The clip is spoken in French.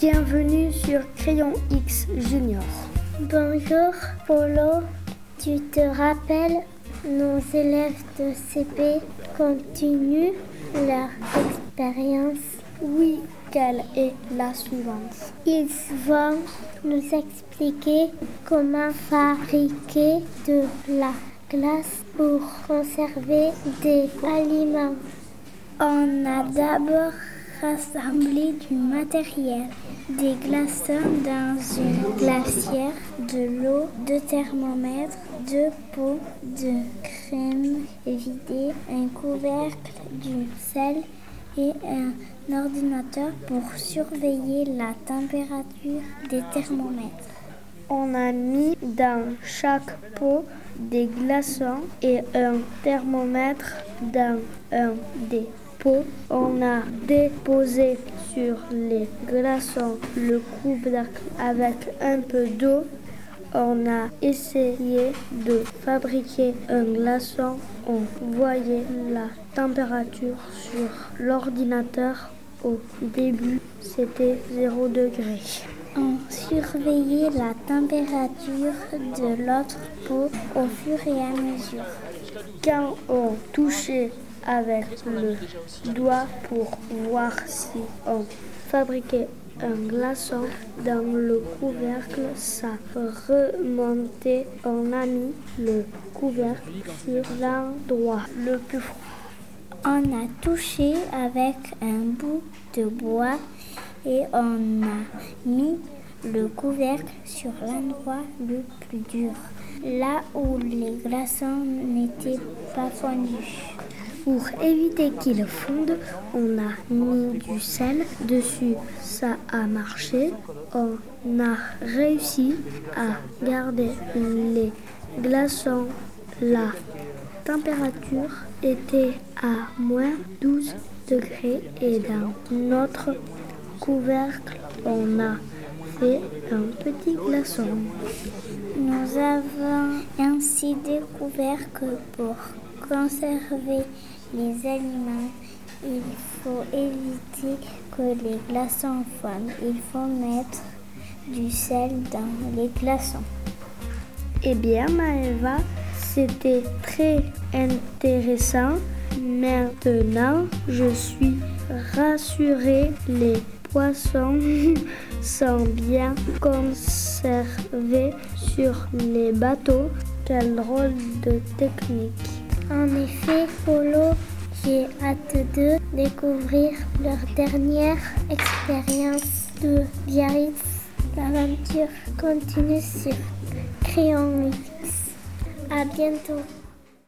sur Crayon X Junior. Bonjour Polo, tu te rappelles nos élèves de CP continuent leur expérience? Oui, quelle est la suivante? Ils vont nous expliquer comment fabriquer de la glace pour conserver des aliments. On a d'abord rassemblé du matériel, des glaçons dans une glacière, de l'eau, deux thermomètres, deux pots de crème vidée, un couvercle, du sel et un ordinateur pour surveiller la température des thermomètres. On a mis dans chaque pot des glaçons et un thermomètre dans un des On a déposé sur les glaçons le couvercle avec un peu d'eau. On a essayé de fabriquer un glaçon. On voyait la température sur l'ordinateur. Au début, c'était 0 degré. On surveillait la température de l'autre pot au fur et à mesure. Quand on touchait avec le doigt pour voir si on fabriquait un glaçon dans le couvercle, ça remontait. On a mis le couvercle sur l'endroit le plus froid. On a touché avec un bout de bois et on a mis le couvercle sur l'endroit le plus dur, là où les glaçons n'étaient pas fondus. Pour éviter qu'ils fondent, on a mis du sel dessus. Ça a marché. On a réussi à garder les glaçons. La température était à moins 12 degrés et dans notre couvercle, on a fait un petit glaçon. Nous avons ainsi découvert que pour conserver les aliments, il faut éviter que les glaçons fondent. Il faut mettre du sel dans les glaçons. Eh bien, Maëva, c'était très intéressant. Maintenant, je suis rassurée. Les poissons sont bien conservés sur les bateaux. Quel drôle de technique. En effet, Polo, j'ai hâte de découvrir leur dernière expérience de Biarritz. L'aventure continue sur Crayon X. À bientôt.